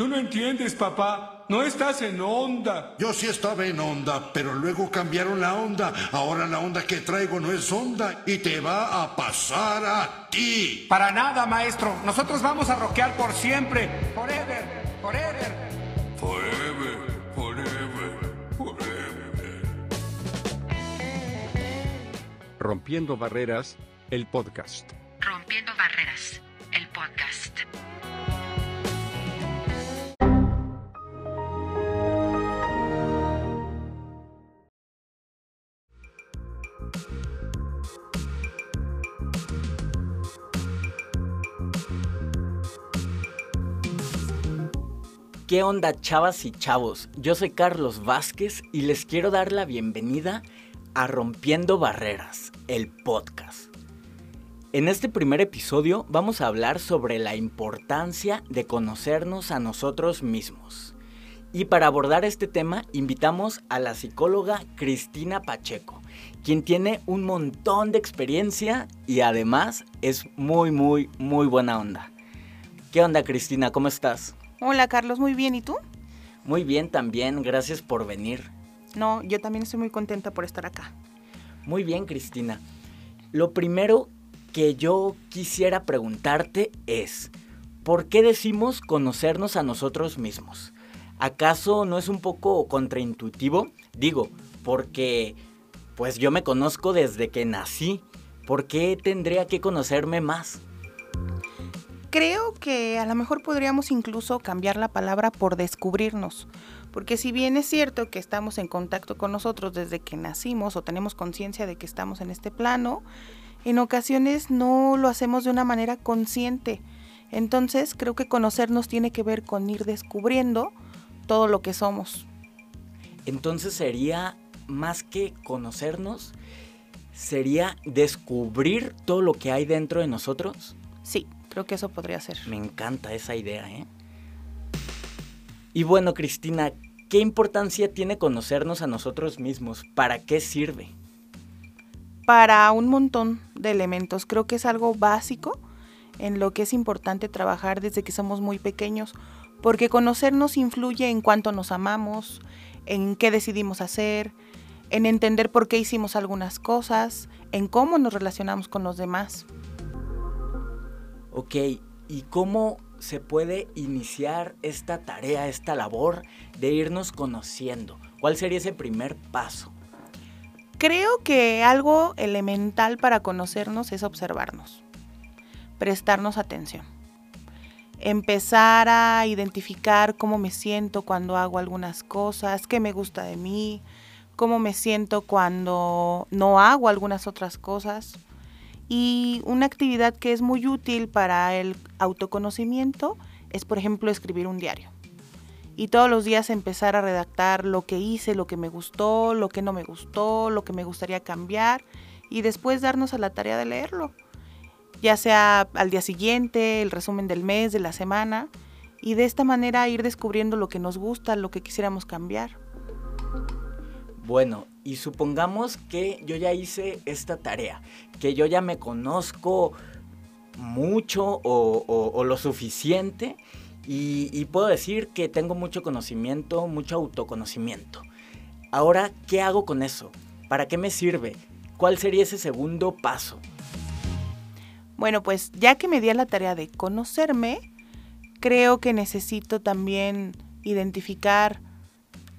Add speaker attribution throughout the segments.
Speaker 1: Tú no entiendes, papá. No estás en onda.
Speaker 2: Yo sí estaba en onda, pero luego cambiaron la onda. Ahora la onda que traigo no es onda y te va a pasar a ti.
Speaker 3: Para nada, maestro. Nosotros vamos a rockear por siempre. Forever, forever.
Speaker 1: Forever, forever, forever.
Speaker 4: Rompiendo Barreras, el podcast.
Speaker 5: ¿Qué onda chavas y chavos? Yo soy Carlos Vázquez y les quiero dar la bienvenida a Rompiendo Barreras, el podcast. En este primer episodio vamos a hablar sobre la importancia de conocernos a nosotros mismos. Y para abordar este tema invitamos a la psicóloga Cristina Pacheco, quien tiene un montón de experiencia y además es muy, muy, muy buena onda. ¿Qué onda Cristina? ¿Cómo estás?
Speaker 6: Hola Carlos, muy bien. ¿Y tú?
Speaker 5: Muy bien también, gracias por venir.
Speaker 6: No, yo también estoy muy contenta por estar acá.
Speaker 5: Muy bien, Cristina. Lo primero que yo quisiera preguntarte es, ¿por qué decimos conocernos a nosotros mismos? ¿Acaso no es un poco contraintuitivo? Digo, porque pues yo me conozco desde que nací. ¿Por qué tendría que conocerme más?
Speaker 6: Creo que a lo mejor podríamos incluso cambiar la palabra por descubrirnos, porque si bien es cierto que estamos en contacto con nosotros desde que nacimos o tenemos conciencia de que estamos en este plano, en ocasiones no lo hacemos de una manera consciente. Entonces creo que conocernos tiene que ver con ir descubriendo todo lo que somos.
Speaker 5: Entonces sería más que conocernos, sería descubrir todo lo que hay dentro de nosotros.
Speaker 6: Sí, creo que eso podría ser.
Speaker 5: Me encanta esa idea, ¿eh? Y bueno, Cristina, ¿qué importancia tiene conocernos a nosotros mismos? ¿Para qué sirve?
Speaker 6: Para un montón de elementos. Creo que es algo básico en lo que es importante trabajar desde que somos muy pequeños, porque conocernos influye en cuánto nos amamos, en qué decidimos hacer, en entender por qué hicimos algunas cosas, en cómo nos relacionamos con los demás.
Speaker 5: Ok, ¿y cómo se puede iniciar esta tarea, esta labor de irnos conociendo? ¿Cuál sería ese primer paso?
Speaker 6: Creo que algo elemental para conocernos es observarnos, prestarnos atención, empezar a identificar cómo me siento cuando hago algunas cosas, qué me gusta de mí, cómo me siento cuando no hago algunas otras cosas y una actividad que es muy útil para el autoconocimiento es, por ejemplo, escribir un diario. Y todos los días empezar a redactar lo que hice, lo que me gustó, lo que no me gustó, lo que me gustaría cambiar y después darnos a la tarea de leerlo. Ya sea al día siguiente, el resumen del mes, de la semana, y de esta manera ir descubriendo lo que nos gusta, lo que quisiéramos cambiar.
Speaker 5: Bueno, y supongamos que yo ya hice esta tarea, que yo ya me conozco mucho o, lo suficiente y, y, puedo decir que tengo mucho conocimiento, mucho autoconocimiento. Ahora, ¿qué hago con eso? ¿Para qué me sirve? ¿Cuál sería ese segundo paso?
Speaker 6: Bueno, pues ya que me di a la tarea de conocerme, creo que necesito también identificar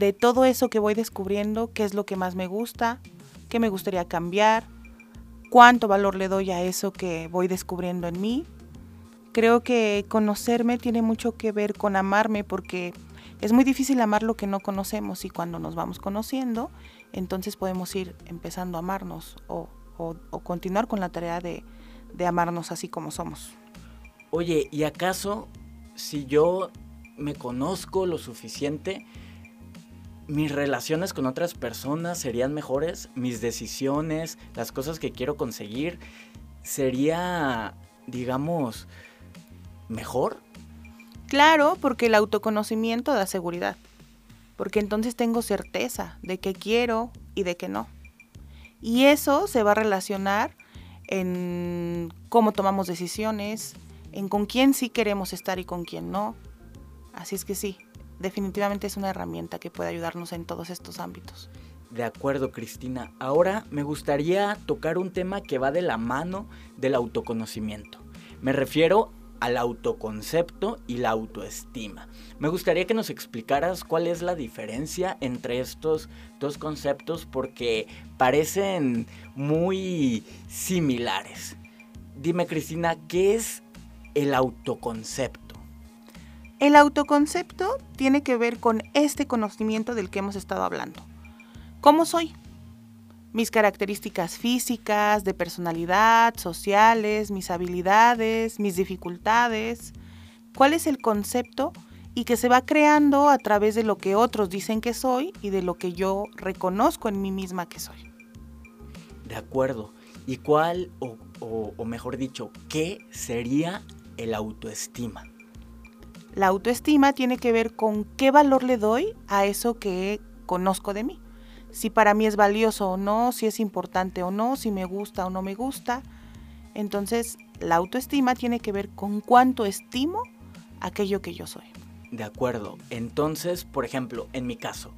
Speaker 6: de todo eso que voy descubriendo, qué es lo que más me gusta, qué me gustaría cambiar, cuánto valor le doy a eso que voy descubriendo en mí. Creo que conocerme tiene mucho que ver con amarme porque es muy difícil amar lo que no conocemos y cuando nos vamos conociendo, entonces podemos ir empezando a amarnos o, o, continuar con la tarea de, de amarnos así como somos.
Speaker 5: Oye, ¿y acaso si yo me conozco lo suficiente, mis relaciones con otras personas serían mejores, mis decisiones, las cosas que quiero conseguir, sería, digamos, mejor.
Speaker 6: Claro, porque el autoconocimiento da seguridad, porque entonces tengo certeza de qué quiero y de qué no. Y eso se va a relacionar en cómo tomamos decisiones, en con quién sí queremos estar y con quién no. Así es que sí, definitivamente es una herramienta que puede ayudarnos en todos estos ámbitos.
Speaker 5: De acuerdo, Cristina. Ahora me gustaría tocar un tema que va de la mano del autoconocimiento. Me refiero al autoconcepto y la autoestima. Me gustaría que nos explicaras cuál es la diferencia entre estos dos conceptos porque parecen muy similares. Dime, Cristina, ¿qué es el autoconcepto?
Speaker 6: El autoconcepto tiene que ver con este conocimiento del que hemos estado hablando. ¿Cómo soy? Mis características físicas, de personalidad, sociales, mis habilidades, mis dificultades. ¿Cuál es el concepto? Y que se va creando a través de lo que otros dicen que soy y de lo que yo reconozco en mí misma que soy.
Speaker 5: De acuerdo. ¿Y cuál, o, o- o mejor dicho, qué sería el autoestima?
Speaker 6: La autoestima tiene que ver con qué valor le doy a eso que conozco de mí. Si para mí es valioso o no, si es importante o no, si me gusta o no me gusta. Entonces, la autoestima tiene que ver con cuánto estimo aquello que yo soy.
Speaker 5: De acuerdo. Entonces, por ejemplo, en mi caso,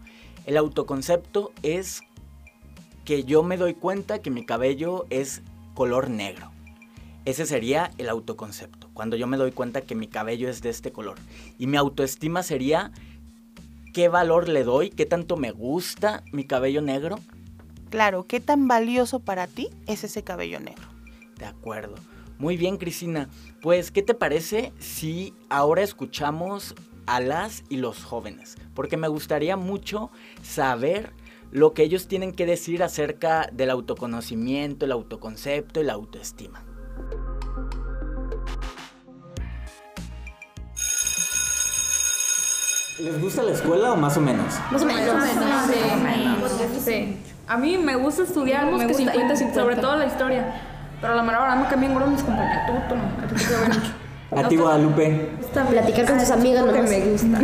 Speaker 5: el autoconcepto es que yo me doy cuenta que mi cabello es color negro. Ese sería el autoconcepto, cuando yo me doy cuenta que mi cabello es de este color. Y mi autoestima sería qué valor le doy, qué tanto me gusta mi cabello negro.
Speaker 6: Claro, ¿qué tan valioso para ti es ese cabello negro?
Speaker 5: De acuerdo. Muy bien, Cristina. Pues, ¿qué te parece si ahora escuchamos a las y los jóvenes? Porque me gustaría mucho saber lo que ellos tienen que decir acerca del autoconocimiento, el autoconcepto y la autoestima. ¿Les gusta la escuela o más o menos?
Speaker 7: Más o menos.
Speaker 8: Sí. A mí me gusta estudiar, me
Speaker 7: que
Speaker 8: gusta,
Speaker 7: 50-50.
Speaker 8: sobre todo la historia. Pero a la mera hora me cambian gordos mis compañeros. Tú, tú no, a ti te mucho.
Speaker 5: A ti, Guadalupe.
Speaker 7: Platicar con tus amigas nomás.
Speaker 8: me gusta.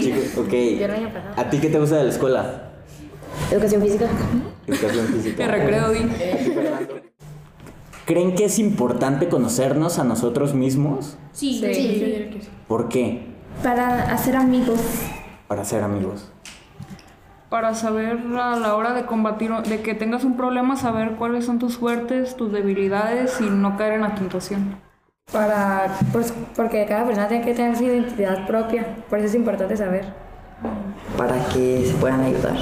Speaker 5: Chico, ok. ¿A ti qué te gusta de la escuela?
Speaker 7: Educación física.
Speaker 5: Educación física.
Speaker 8: Que recreo, di.
Speaker 5: ¿Creen que es importante conocernos a nosotros mismos?
Speaker 7: Sí.
Speaker 5: ¿Por qué?
Speaker 7: Para hacer amigos.
Speaker 5: Para ser amigos.
Speaker 8: Para saber a la hora de combatir, de que tengas un problema, saber cuáles son tus fuertes, tus debilidades y no caer en la tentación.
Speaker 7: Para, pues, porque cada persona tiene que tener su identidad propia. Por eso es importante saber.
Speaker 9: para que se puedan ayudar.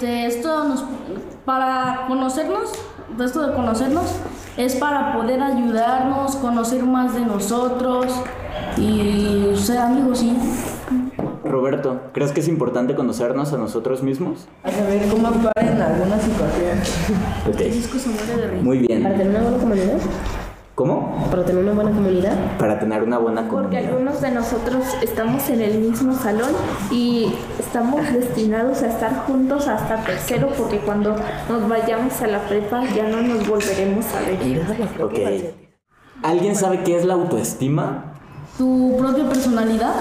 Speaker 10: De esto nos, para conocernos, de esto de conocernos, es para poder ayudarnos, conocer más de nosotros y ser amigos, sí.
Speaker 5: Roberto, ¿crees que es importante conocernos a nosotros mismos?
Speaker 9: A saber cómo actuar en alguna situación.
Speaker 5: Ok. Muy bien.
Speaker 7: Para tener una buena comunidad.
Speaker 5: ¿Cómo?
Speaker 7: Para tener una buena comunidad.
Speaker 5: Para tener una buena
Speaker 11: Porque
Speaker 5: comunidad.
Speaker 11: algunos de nosotros estamos en el mismo salón y estamos destinados a estar juntos hasta tercero porque cuando nos vayamos a la prepa ya no nos volveremos a ver.
Speaker 5: Ok. ¿Alguien sabe qué es la autoestima?
Speaker 10: Tu propia personalidad.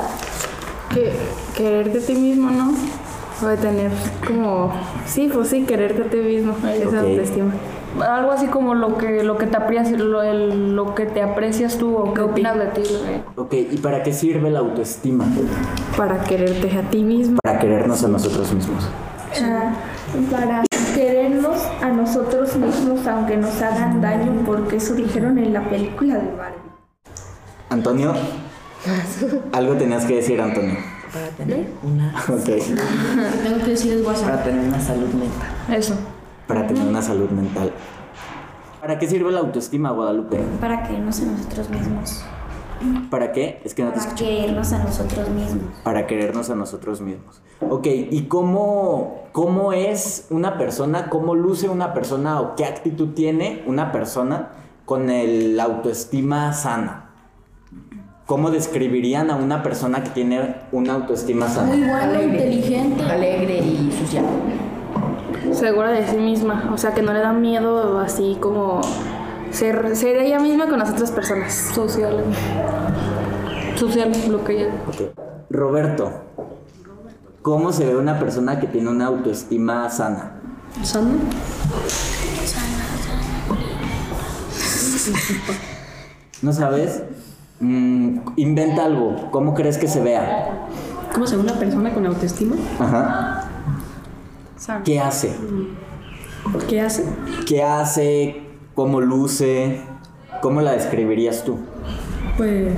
Speaker 8: Que quererte a ti mismo, ¿no? O de tener como, sí, pues sí, quererte a ti mismo, esa autoestima. Algo así como lo que, lo que te aprecias, lo, el- lo que te aprecias tú o qué opinas de ti. eh.
Speaker 5: Ok, ¿y para qué sirve la autoestima?
Speaker 8: Para quererte a ti mismo.
Speaker 5: Para querernos a nosotros mismos.
Speaker 11: Ah, para querernos a nosotros mismos aunque nos hagan daño porque eso dijeron en la película de Barbie.
Speaker 5: Antonio, algo tenías que decir, Antonio.
Speaker 9: Para tener una,
Speaker 5: Ok.
Speaker 10: Tengo que decir es WhatsApp.
Speaker 9: para tener una salud mental.
Speaker 8: Eso.
Speaker 5: Para tener una salud mental. ¿Para qué sirve la autoestima, Guadalupe?
Speaker 11: Para querernos a nosotros mismos.
Speaker 5: ¿Para qué? Es que no te
Speaker 11: Para querernos a nosotros mismos.
Speaker 5: Para querernos a nosotros mismos. Ok, ¿y cómo, cómo es una persona, cómo luce una persona o qué actitud tiene una persona con el la autoestima sana? ¿Cómo describirían a una persona que tiene una autoestima sana?
Speaker 10: Muy bueno, inteligente.
Speaker 9: Alegre y social.
Speaker 8: Segura de sí misma, o sea que no le da miedo así como ser, ser ella misma con las otras personas. Social. Social, lo que ella.
Speaker 5: Ok. Roberto, ¿cómo se ve una persona que tiene una autoestima sana?
Speaker 8: ¿Sana?
Speaker 5: ¿No sabes? Mm, inventa algo. ¿Cómo crees que se vea?
Speaker 8: ¿Cómo se ve una persona con autoestima?
Speaker 5: Ajá. ¿Qué hace?
Speaker 8: ¿Qué hace?
Speaker 5: ¿Qué hace? ¿Cómo luce? ¿Cómo la describirías tú?
Speaker 8: Pues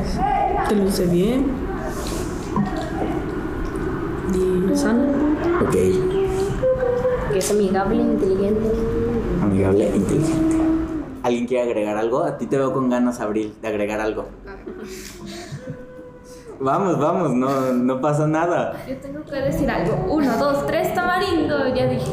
Speaker 8: que luce bien. Y sano.
Speaker 5: Ok.
Speaker 11: Que es amigable, inteligente.
Speaker 5: Amigable e inteligente. ¿Alguien quiere agregar algo? A ti te veo con ganas, Abril, de agregar algo. Vamos, vamos, no, no pasa nada.
Speaker 11: Yo tengo que decir algo. Uno, dos, tres, tamarindo. Ya dije.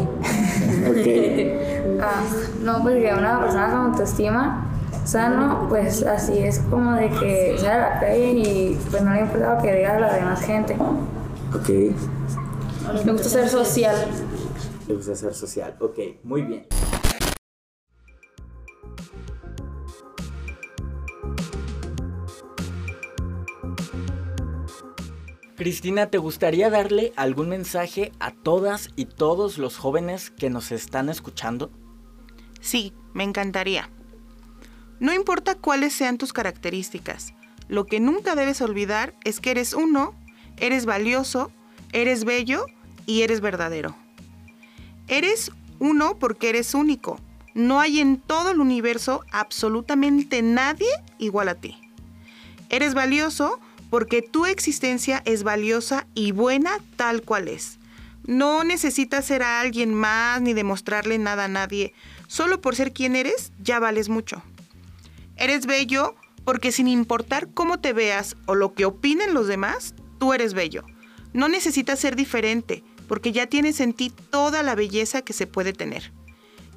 Speaker 5: Ok.
Speaker 7: Ah, no, porque una persona con autoestima sano, pues así es como de que sale a la calle y pues no le importa lo que diga la demás gente.
Speaker 5: Ok.
Speaker 8: Me gusta ser social.
Speaker 5: Le gusta ser social. Ok, muy bien. Cristina, ¿te gustaría darle algún mensaje a todas y todos los jóvenes que nos están escuchando?
Speaker 6: Sí, me encantaría. No importa cuáles sean tus características, lo que nunca debes olvidar es que eres uno, eres valioso, eres bello y eres verdadero. Eres uno porque eres único. No hay en todo el universo absolutamente nadie igual a ti. Eres valioso porque tu existencia es valiosa y buena tal cual es. No necesitas ser a alguien más ni demostrarle nada a nadie. Solo por ser quien eres, ya vales mucho. Eres bello porque sin importar cómo te veas o lo que opinen los demás, tú eres bello. No necesitas ser diferente porque ya tienes en ti toda la belleza que se puede tener.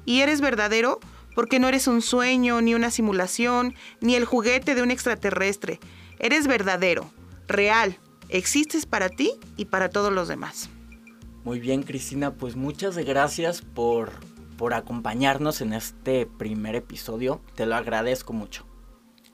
Speaker 6: Y eres verdadero porque no eres un sueño, ni una simulación, ni el juguete de un extraterrestre. Eres verdadero, real, existes para ti y para todos los demás.
Speaker 5: Muy bien, Cristina, pues muchas gracias por, por acompañarnos en este primer episodio. Te lo agradezco mucho.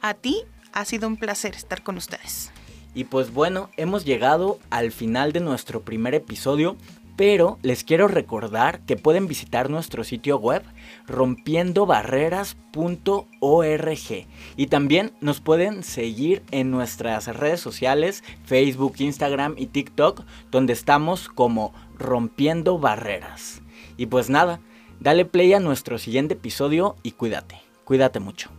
Speaker 6: A ti ha sido un placer estar con ustedes.
Speaker 5: Y pues bueno, hemos llegado al final de nuestro primer episodio, pero les quiero recordar que pueden visitar nuestro sitio web rompiendobarreras.org y también nos pueden seguir en nuestras redes sociales, Facebook, Instagram y TikTok, donde estamos como Rompiendo Barreras. Y pues nada, dale play a nuestro siguiente episodio y cuídate, cuídate mucho.